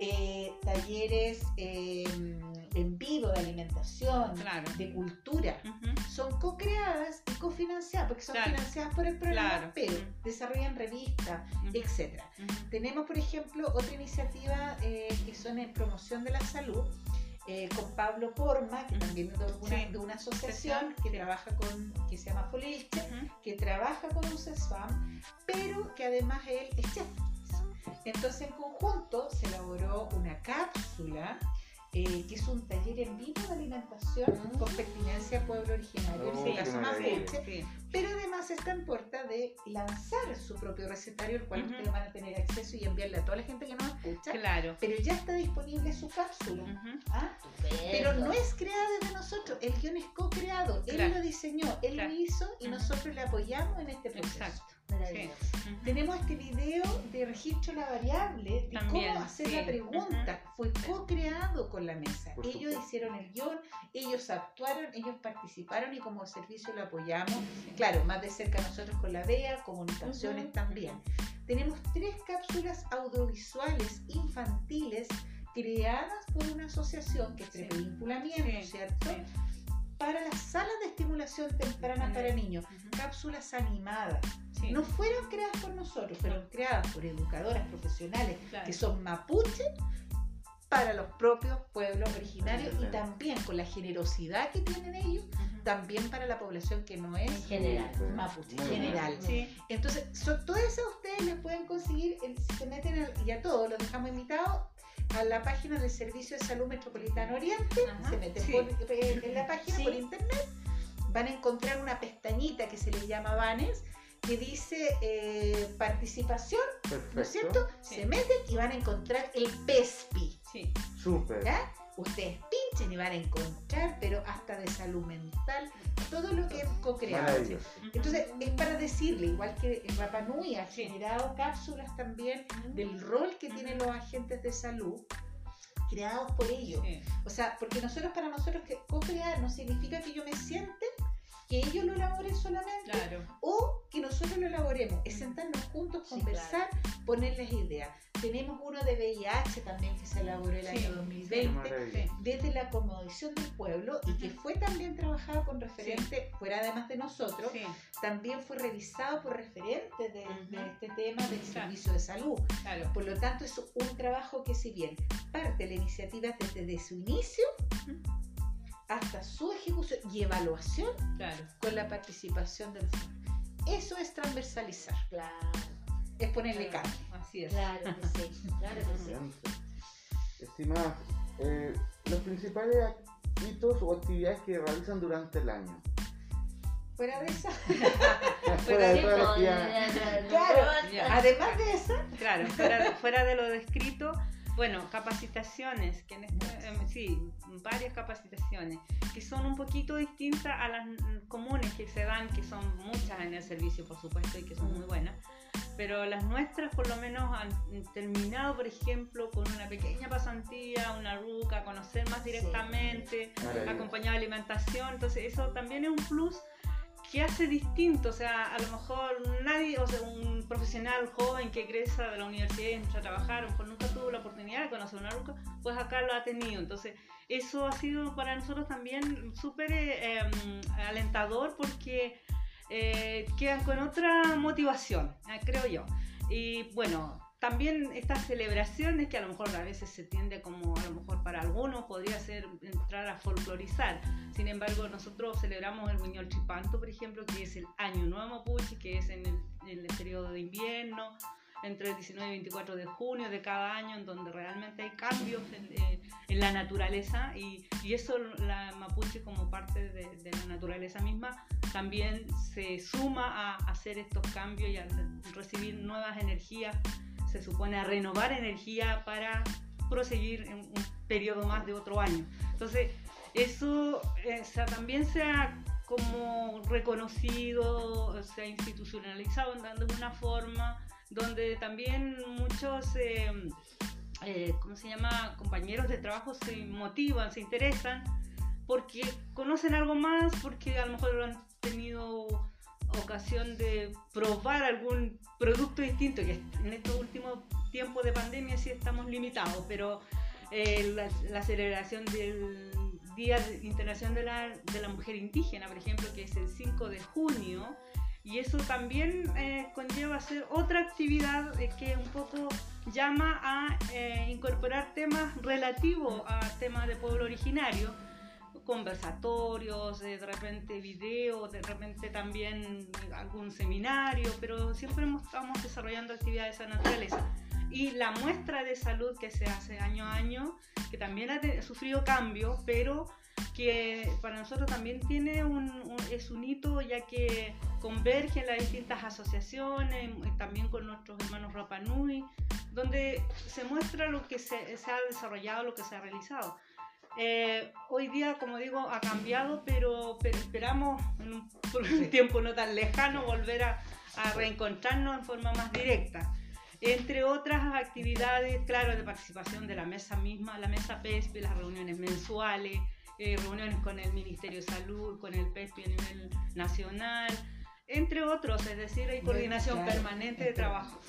eh, talleres em, en vivo de alimentación, de cultura. Son co-creadas y cofinanciadas, porque son financiadas por el programa, pero desarrollan revistas, etc. Tenemos, por ejemplo, otra iniciativa eh, que son en promoción de la salud, eh, con Pablo Porma, que también es de una, de una asociación que trabaja con, que se llama Foliche, que trabaja con un CESFAM, pero que además él es chef. Entonces en conjunto se elaboró una cápsula eh, que es un taller en vivo de alimentación mm. con pertinencia al pueblo originario, oh, pero además está en puerta de lanzar su propio recetario, el cual ustedes van a tener acceso y enviarle a toda la gente que nos escucha. Claro. Pero ya está disponible su cápsula. ¿ah? Pero no es creada desde nosotros, el guion es co-creado, él lo diseñó, él Claro. lo hizo y nosotros le apoyamos en este proceso. Exacto. Maravilloso. Sí. Ujú. Tenemos este video de registro de la variable, de También, cómo hacer sí. la pregunta. Fue co-creado con la mesa. Por ellos supuesto. hicieron el guion, ellos actuaron, ellos participaron y como servicio lo apoyamos. Claro, más de cerca nosotros con la DEA, comunicaciones Ujú, también. Tenemos tres cápsulas audiovisuales infantiles creadas por una asociación que es Sí. ¿cierto? sí. Para las salas de estimulación temprana para niños. Cápsulas animadas. Sí, No fueron creadas por nosotros, fueron creadas por educadoras profesionales claro. que son mapuche para los propios pueblos originarios y también con la generosidad que tienen ellos, también para la población que no es En general. mapuche, Muy general. Sí, Entonces, todas esas ustedes las pueden conseguir, en- si se meten, al- y a todos los dejamos invitados, a la página del Servicio de Salud Metropolitano Oriente, Ajá. se meten Sí. por- eh, en la página Sí. por internet, van a encontrar una pestañita que se le llama Banes, que dice eh, participación, Perfecto. ¿no es cierto? Sí. Se meten y van a encontrar el PESPI, sí. Súper. ¿ya? Ustedes pinchen y van a encontrar, pero hasta de salud mental, todo lo que han co-creado. Entonces, es para decirle, igual que el Rapa Nui ha generado cápsulas también del rol que tienen los agentes de salud creados por ellos. Sí. O sea, porque nosotros, para nosotros, que co-crear no significa que yo me siente, que ellos lo elaboren solamente, Claro. o que nosotros lo elaboremos. Es sentarnos juntos, Sí, conversar, ponerles ideas. Tenemos uno de VIH también que se elaboró el Sí, año Qué 2020 maravilla. desde la acomodición del pueblo y que fue también trabajado con referentes, fuera además de nosotros, Sí, también fue revisado por referentes de, de este tema del Claro. servicio de salud. claro. Por lo tanto, es un trabajo que si bien parte de la iniciativa desde de su inicio. Hasta su ejecución y evaluación Claro. con la participación de los Eso es transversalizar, Claro, es ponerle Claro. carne. Así es. claro que sí, claro que sí. Estimadas, eh, los principales hitos o actividades que realizan durante el año. Fuera de esa, Fuera de Claro. Además de esa, Claro, fuera de, fuera de lo descrito, bueno, capacitaciones, que en este- em, sí, varias capacitaciones, que son un poquito distintas a las comunes que se dan, que son muchas en el servicio, por supuesto, y que son muy buenas. Pero las nuestras por lo menos han terminado, por ejemplo, con una pequeña pasantía, una ruca, conocer más Sí. directamente, Maravilloso. acompañada de alimentación, entonces eso también es un plus que hace distinto, o sea, a lo mejor nadie, o sea, un profesional joven que egresa de la universidad y entra a trabajar, a lo mejor nunca tuvo la oportunidad de conocer una ruca, pues acá lo ha tenido, entonces eso ha sido para nosotros también súper eh, em, alentador porque eh, quedan con otra motivación, eh, creo yo. Y bueno, también estas celebraciones que a lo mejor a veces se tiende como a lo mejor para algunos podría ser entrar a folclorizar. Sin embargo, nosotros celebramos el Buñol Chipanto, por ejemplo, que es el Año Nuevo Mapuche, que es en el, en el periodo de invierno, entre el 19 y 24 de junio de cada año, en donde realmente hay cambios en, eh, en la naturaleza y, y eso la Mapuche como parte de, de la naturaleza misma también se suma a hacer estos cambios y a recibir nuevas energías, se supone a renovar energía para proseguir en un periodo más de otro año. Entonces, eso eh, o sea, también se ha como reconocido, se ha institucionalizado de alguna forma, donde también muchos, eh, eh, ¿cómo se llama?, compañeros de trabajo se motivan, se interesan, porque conocen algo más, porque a lo mejor han tenido ocasión de probar algún producto distinto, que en estos últimos tiempos de pandemia sí estamos limitados, pero eh, la, la celebración del Día Internacional de la, de la Mujer Indígena, por ejemplo, que es el 5 de junio, y eso también eh, conlleva hacer otra actividad eh, que un poco llama a eh, incorporar temas relativos a temas de pueblo originario, conversatorios, eh, de repente videos, de repente también algún seminario, pero siempre estamos desarrollando actividades de esa naturaleza. Y la muestra de salud que se hace año a año, que también ha sufrido cambios, pero que para nosotros también tiene un, un- es un hito ya que convergen las distintas asociaciones, y también con nuestros hermanos Rapanui, donde se muestra lo que se, se ha desarrollado, lo que se ha realizado. Eh, hoy día, como digo, ha cambiado, pero, pero esperamos en un, por un tiempo no tan lejano volver a, a reencontrarnos en forma más directa. Entre otras actividades, claro, de participación de la mesa misma, la mesa PESPI, las reuniones mensuales, eh, reuniones con el Ministerio de Salud, con el PESPI a nivel nacional, entre otros, es decir, hay coordinación permanente de trabajo.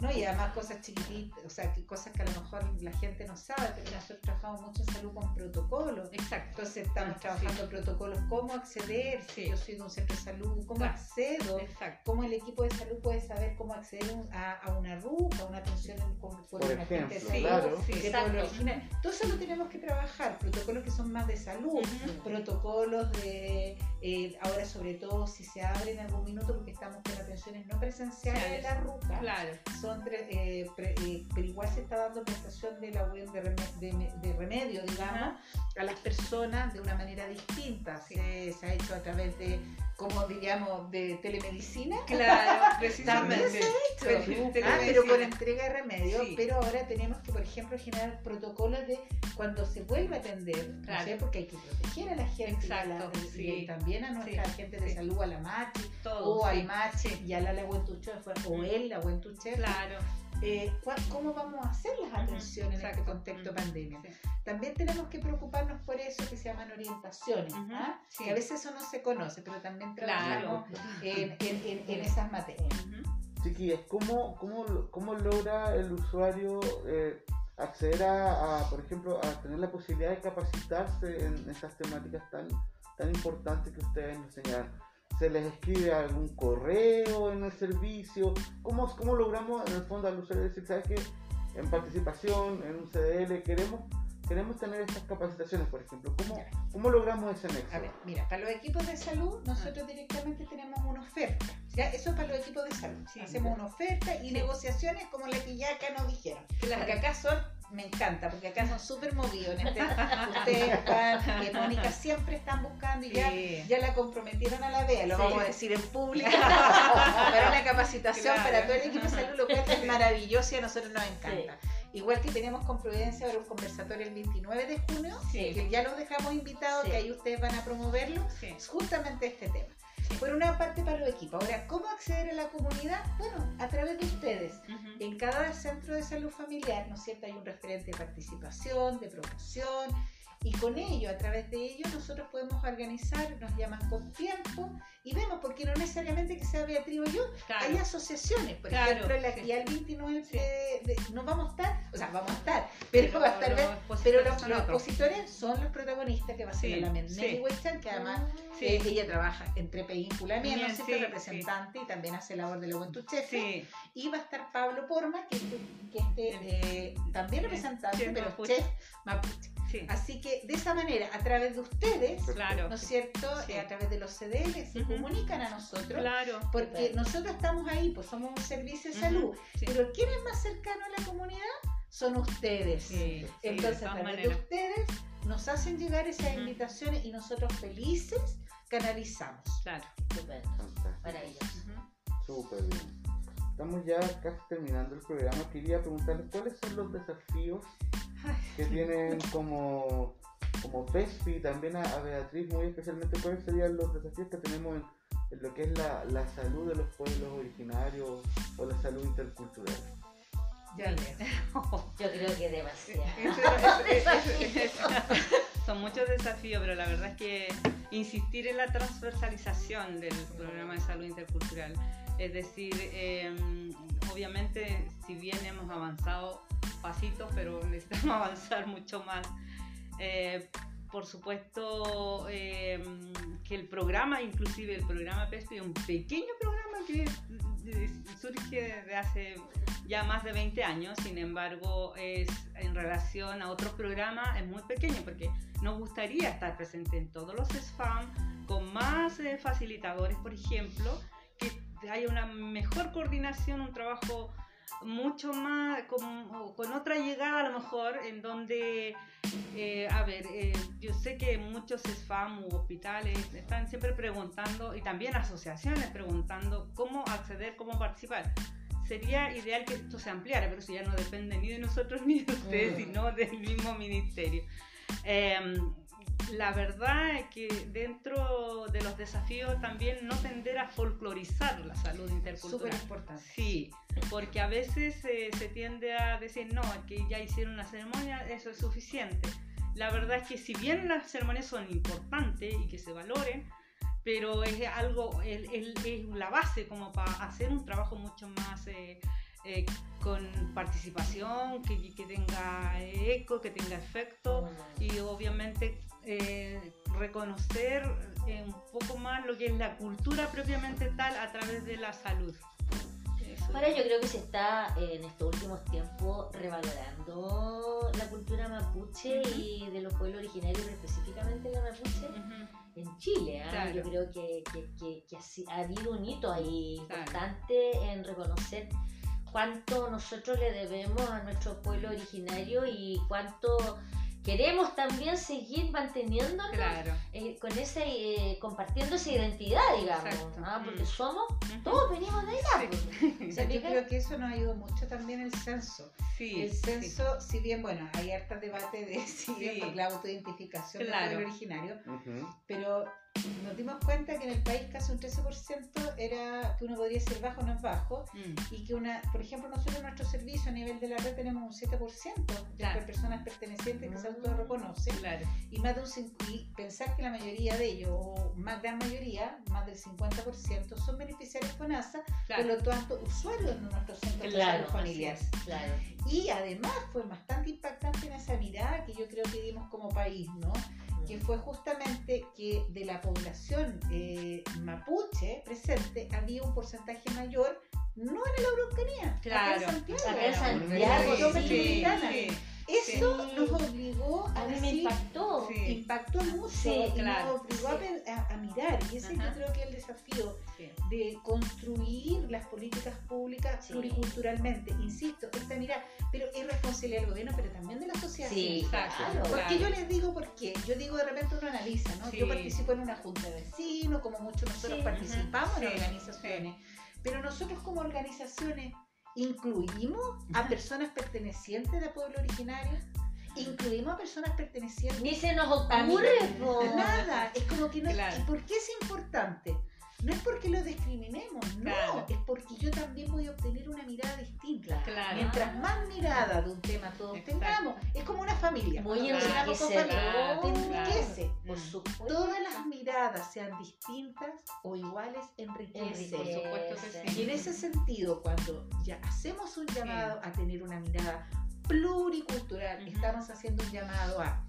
No, y además cosas chiquititas, o sea, que cosas que a lo mejor la gente no sabe, pero nosotros trabajamos mucho en salud con protocolos. Exacto. Entonces estamos trabajando protocolos, cómo acceder, si Sí. yo soy de un centro de salud, cómo Claro. accedo, Exacto. cómo el equipo de salud puede saber cómo acceder un- a, a una RUC, a una atención en- con, por, Por un agente de ejemplo, salud, claro. Sí. Todo eso lo tenemos que trabajar, protocolos que son más de salud, protocolos de, eh, ahora sobre todo si se abre en algún minuto, porque estamos con atenciones no presenciales de la Claro. son tre- eh, pre- eh, pero igual se está dando prestación de la web de, reme- de de remedio, digamos, a las personas de una manera distinta. Se, se ha hecho a través de, como diríamos, de telemedicina. Claro, precisamente. se ha hecho. Pero- Ah, pero con entrega de remedio, Sí. pero ahora tenemos que, por ejemplo, generar protocolos de cuando se vuelve a atender, no Claro. sé, porque hay que proteger a la gente y a la- Exacto, y, sí. también a nuestra Sí, gente de salud, a la MACHI, o a sí. IMACHI, y a la Laguentuche, o él, la Laguentuche, Claro. Eh, cómo vamos a hacer las atenciones en este contexto Mm, pandemia. sí. También tenemos que preocuparnos por eso que se llaman orientaciones, Ujú, ¿ah? sí. que a veces eso no se conoce, pero también Claro. trabajamos en, en- en- en esas materias. Chiquillas, ¿cómo, cómo, cómo logra el usuario eh, acceder a, a, por ejemplo, a tener la posibilidad de capacitarse en esas temáticas tan, tan importantes que ustedes nos señalan? ¿Se les escribe algún correo en el servicio? ¿Cómo, cómo logramos en el fondo al usuario decir, sabes que en participación, en un CDL, queremos, queremos tener estas capacitaciones, por ejemplo? ¿Cómo, cómo logramos ese nexo? A ver, mira, para los equipos de salud Ah. nosotros directamente tenemos una oferta. ¿ya? Eso es para los equipos de salud. Sí. Hacemos una oferta y Sí. negociaciones como la que ya acá nos dijeron. Claro. Porque acá son, me encanta, porque acá son súper movidos. en este- ustedes, Juan, que Mónica siempre están buscando y ya, Sí. ya la comprometieron a la DEA, lo Sí. vamos a decir en público, para una capacitación Claro. para todo el equipo de salud, lo cual es maravilloso y a nosotros nos encanta. Igual que tenemos con Providencia ahora un conversatorio el 29 de junio, que ya los dejamos invitados, que ahí ustedes van a promoverlo, justamente este tema. Por una parte para los equipos. Ahora, ¿cómo acceder a la comunidad? Bueno, a través de ustedes. En cada centro de salud familiar, ¿no es cierto? Hay un referente de participación, de promoción, y con ello, a través de ello, nosotros podemos organizar, nos llaman con tiempo, y vemos, porque no necesariamente que sea Beatriz o yo, Claro. hay asociaciones, por Claro, ejemplo, la ya el 29 Sí. de, de- no vamos a estar, o sea, vamos a estar, pero, va a estar, los pero los, son los expositores son los protagonistas, que va a ser Sí, la Nelly sí. Huechan, que además eh, ella trabaja entre Peíncula Mía, ¿no sí, representante y también hace labor de la Juventud Chefe. Sí. Y va a estar Pablo Porma, que, que este, eh, también representante, pero chef mapuche. Sí. Así que de esa manera, a través de ustedes, Claro. ¿no es cierto? Sí. Eh, a través de los CDL se comunican a nosotros. Claro. Porque nosotros estamos ahí, pues somos un servicio de salud. Sí. Pero ¿quién es más cercano a la comunidad? Son ustedes. Sí, sí, Entonces, de a través de ustedes nos hacen llegar esas invitaciones y nosotros felices canalizamos. Claro. Estupendo. Maravilloso. Súper bien. Estamos ya casi terminando el programa. Quería preguntarles cuáles son los desafíos que tienen como, como PESPI y también a, a Beatriz, muy especialmente, cuáles serían los desafíos que tenemos en, en lo que es la, la salud de los pueblos originarios o la salud intercultural. Yo creo que demasiado. Son muchos desafíos, pero la verdad es que insistir en la transversalización del programa de salud intercultural. Es decir, eh, obviamente, si bien hemos avanzado pasitos, pero necesitamos avanzar mucho más. Eh, por supuesto eh, que el programa, inclusive el programa PESPI, es un pequeño programa que eh, surge desde hace ya más de 20 años, sin embargo, es en relación a otros programas es muy pequeño porque nos gustaría estar presente en todos los SFAM con más eh, facilitadores, por ejemplo, haya una mejor coordinación, un trabajo mucho más con, con otra llegada a lo mejor en donde eh, a ver eh, yo sé que muchos SFAM u hospitales están siempre preguntando y también asociaciones preguntando cómo acceder cómo participar sería ideal que esto se ampliara pero eso ya no depende ni de nosotros ni de ustedes Mm. sino del mismo ministerio Em, la verdad es que dentro de los desafíos también no tender a folclorizar la salud Súper intercultural. importante. Sí, porque a veces eh, se tiende a decir, no, es que ya hicieron una ceremonia, eso es suficiente. La verdad es que si bien las ceremonias son importantes y que se valoren, pero es algo, es la base como para hacer un trabajo mucho más eh, eh, con participación, que, que tenga eco, que tenga efecto y obviamente eh, reconocer eh, un poco más lo que es la cultura propiamente tal a través de la salud. Ahora yo creo que se está eh, en estos últimos tiempos revalorando la cultura mapuche Ujú. y de los pueblos originarios, específicamente la mapuche, Ujú. en Chile. ¿ah? Claro. Yo creo que, que- que- que ha habido un hito ahí Claro. importante en reconocer cuánto nosotros le debemos a nuestro pueblo originario y cuánto queremos también seguir manteniéndonos Claro. eh, con ese, eh, compartiendo esa identidad, digamos. ¿ah? porque Mm. somos, Ujú. todos venimos de allá. pues. O sea, yo creo que eso nos ayudó mucho también el censo. Sí, El sí. censo, si bien, bueno, hay harta debate de si es la autoidentificación Claro. del pueblo originario, pero nos dimos cuenta que en el país casi un 13% era que uno podría ser bajo o no es bajo, Mm, y que una, por ejemplo, nosotros en nuestro servicio a nivel de la red tenemos un 7% de Claro. personas pertenecientes que se Mm. autorreconocen, Claro. y más de un y pensar que la mayoría de ellos, o más gran mayoría, más del 50%, son beneficiarios FONASA, Claro. por lo tanto usuarios de nuestros centros de Claro, salud familiar. así es, claro. Y además fue bastante impactante en esa mirada que yo creo que dimos como país, ¿no? Que fue justamente que de la población eh, mapuche presente había un porcentaje mayor, no en la Araucanía, acá Claro. en Santiago. Acá en. Santiago, Sí, sí. Eso Sí. nos obligó a A mí me decir, impactó. Sí. impactó mucho Sí, y nos obligó a mirar. Y ese Ajá. yo creo que es el desafío de construir las políticas públicas pluriculturalmente. Insisto, esta mirada, pero es responsabilidad del gobierno, pero también de la sociedad Sí, claro. Porque yo les digo por qué. Yo digo de repente uno analiza, ¿no? Yo participo en una junta de vecinos, como muchos nosotros participamos en organizaciones. Pero nosotros como organizaciones incluimos a personas pertenecientes del pueblo originario, incluimos a personas pertenecientes Ni se nos ocurre. Nada, es como que no Claro. ¿Y por qué es importante? No es porque lo discriminemos, no, Claro. es porque yo también voy a obtener una mirada distinta. Claro. Mientras más mirada de un tema todos Exacto. tengamos, es como una familia. Muy Cuando funcionamos con familia, te Claro. enriquece. Por Mm. supuesto. Todas las miradas, sean distintas o iguales, enriquece. Por supuesto que sí. Y en ese sentido, cuando ya hacemos un llamado a tener una mirada pluricultural, estamos haciendo un llamado a,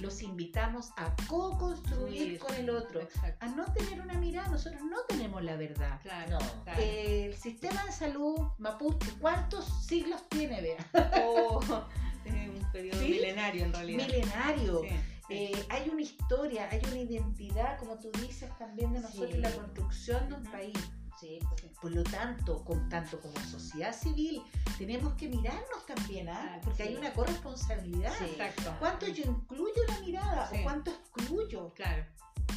los invitamos a co-construir con el otro, Exacto. a no tener una mirada, nosotros no tenemos la verdad. Claro. No. claro. El sistema de salud mapuche, ¿cuántos siglos tiene, Bea? O, es un periodo ¿Sí? milenario en realidad. Milenario. Sí, sí. Eh, hay una historia, hay una identidad, como tú dices, también de nosotros, la construcción de un país. Sí, pues. Por lo tanto, con tanto como sociedad civil, tenemos que mirarnos también, ¿ah? Claro, porque sí. hay una corresponsabilidad. Sí. ¿Cuánto yo incluyo la mirada o cuánto excluyo? Claro.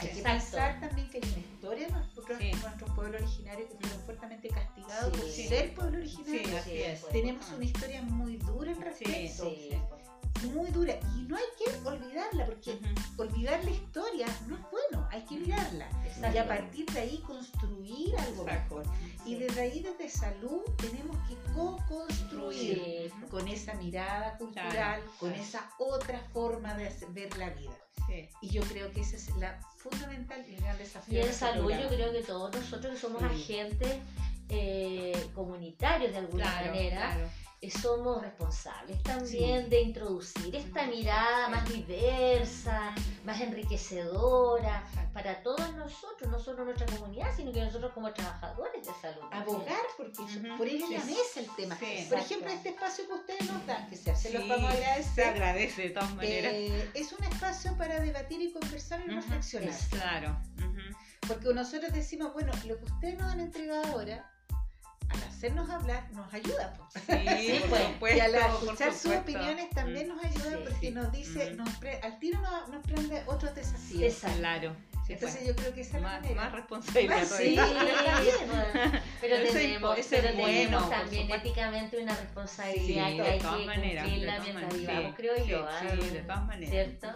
Hay que pensar también que hay una historia de nuestros, nuestros pueblos originarios que fueron fuertemente castigados por ser pueblo originario. Tenemos una historia muy dura al respecto, muy dura, y no hay que olvidarla, porque olvidar la historia no es bueno, hay que mirarla. Y exacto. a partir de ahí construir algo Exacto. mejor. Y desde ahí, desde salud, tenemos que co-construir Sí. con esa mirada cultural, Claro, con claro. esa otra forma de ver la vida. Sí. Y yo creo que ese es la fundamental y el gran desafío. Y en salud yo creo que todos nosotros que somos agentes eh, comunitarios de alguna Claro, manera, somos responsables también Sí. de introducir esta mirada más diversa, más enriquecedora Exacto. para todos nosotros, no solo nuestra comunidad, sino que nosotros como trabajadores de salud. Abogar, porque eso- Ujú. por en la Sí. mesa el tema. Sí. Por ejemplo, este espacio que ustedes nos dan, que se hace, los vamos a Se agradecer. agradece de todas maneras. eh, es un espacio para debatir y conversar y reflexionar. Claro. Porque nosotros decimos, bueno, lo que ustedes nos han entregado ahora, hacernos hablar, nos ayuda. po. Sí, por pues. supuesto. y al escuchar sus opiniones también Mm, nos ayuda Sí, porque sí. nos dice, Mm. nos pre- al tiro nos, nos prende otros desafíos. Exacto. Claro. Sí, Entonces pues. yo creo que esa es la más, manera. más responsabilidad Más, Sí, todavía. pues, pero es tenemos, eso pero es bueno, tenemos también éticamente una responsabilidad Sí, que de hay todas que maneras, de cumplirla mientras vivamos, sí, creo sí, yo. ¿ah? Sí, de todas maneras. ¿Cierto?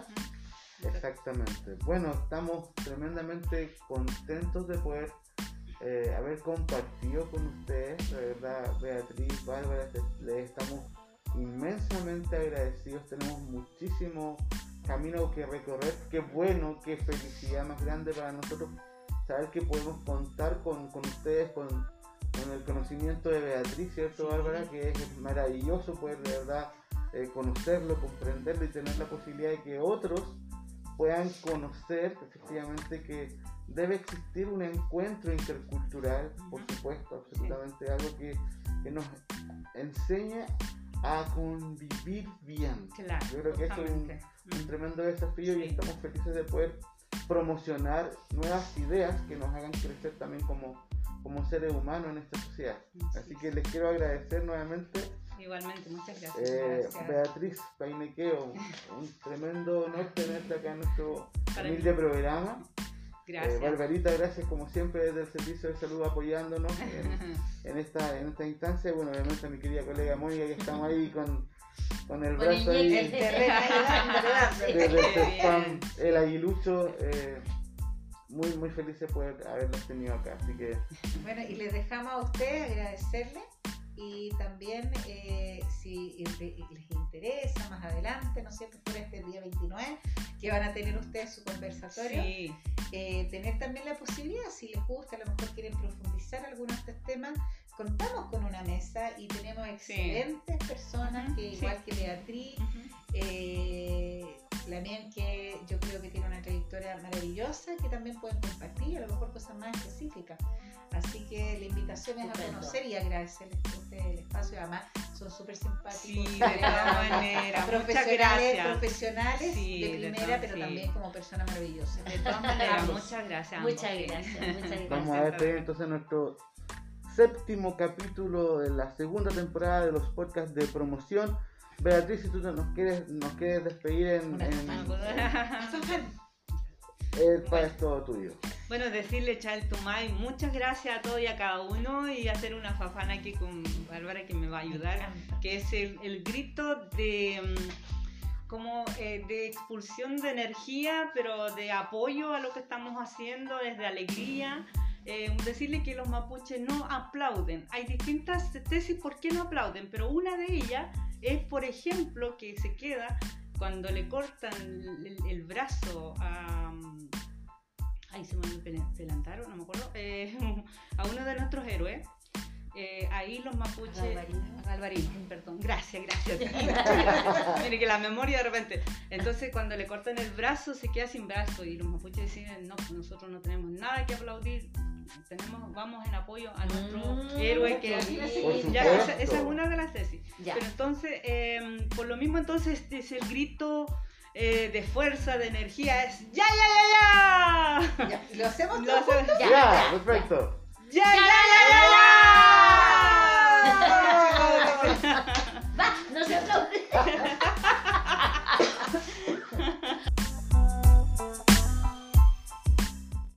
Exactamente. Bueno, estamos tremendamente contentos de poder eh, haber compartido con ustedes. La verdad, Beatriz, Bárbara, les estamos inmensamente agradecidos. Tenemos muchísimo camino que recorrer. Qué bueno, qué felicidad más grande para nosotros saber que podemos contar con, con ustedes, con, con el conocimiento de Beatriz, ¿cierto, Sí. Bárbara? Que es maravilloso poder de verdad eh, conocerlo, comprenderlo y tener la posibilidad de que otros puedan conocer efectivamente que debe existir un encuentro intercultural, por supuesto, absolutamente algo que, que nos enseña a convivir bien. Claro, Yo creo que eso es un, tremendo desafío y estamos felices de poder promocionar nuevas ideas que nos hagan crecer también como, como seres humanos en esta sociedad. Así que les quiero agradecer nuevamente Igualmente, muchas gracias. eh, Gracias. Beatriz Painequeo, un tremendo honor tenerte acá en nuestro Para mí. humilde programa. Gracias. Eh, Barbarita, gracias como siempre desde el Servicio de Salud apoyándonos en, en esta, en esta instancia. Bueno, obviamente a mi querida colega Mónica que estamos ahí con, con el Con brazo el ahí desde el el aguilucho. eh, muy, muy felices de poder haberlos tenido acá. Así que Bueno, y les dejamos a ustedes agradecerles y también eh, si le- les interesa más adelante, ¿no es cierto? Por este día 29, que van a tener ustedes su conversatorio, Sí, eh, tener también la posibilidad, si les gusta, a lo mejor quieren profundizar algunos de estos temas, contamos con una mesa y tenemos excelentes personas que sí. igual que Beatriz, eh, Lamien que yo creo que tiene una trayectoria maravillosa que también pueden compartir, a lo mejor cosas más específicas. Así que la invitación es a Estupendo. conocer y agradecerles a el espacio. Además, son súper simpáticos. Sí, de todas maneras. Muchas profesionales, profesionales Sí, de de primera, todas- pero sí. también como personas maravillosas. De todas maneras, muchas gracias. a Muchas gracias, muchas gracias. vamos a despedir entonces nuestro séptimo capítulo de la segunda temporada de los podcasts de promoción. Beatriz, si tú nos quieres, nos quieres despedir en, Una en- el para es todo tuyo. Bueno, decirle Chal Tumay, muchas gracias a todos y a cada uno y hacer una fafana aquí con Bárbara que me va a ayudar, que es el, el grito de mm, como eh, de expulsión de energía, pero de apoyo a lo que estamos haciendo, desde alegría. Eh, decirle que los mapuches no aplauden. Hay distintas tesis por qué no aplauden, pero una de ellas es, por ejemplo, que se queda cuando le cortan el, el brazo a... Ay, se me pelantaron, no me acuerdo. eh, a uno de nuestros héroes. eh, ahí los mapuches. Alvarito. Alvarito, perdón. Gracias, gracias. Mire que la memoria de repente. Entonces, cuando le cortan el brazo, se queda sin brazo. Y los mapuches deciden: No, pues nosotros no tenemos nada que aplaudir. Tenemos, vamos en apoyo a nuestro Mm, héroe que. Ya, esa, esa es una de las tesis. Ya. Pero entonces, eh, por lo mismo, entonces este es el grito eh, de fuerza, de energía: es ¡Ya, ya, ya, ya! Ya, ¿Lo hacemos Lo todos? hacemos- Ya, Ya, ya, perfecto. ¡Ya, ya, ya, ya, ya! Va, no se aplaude.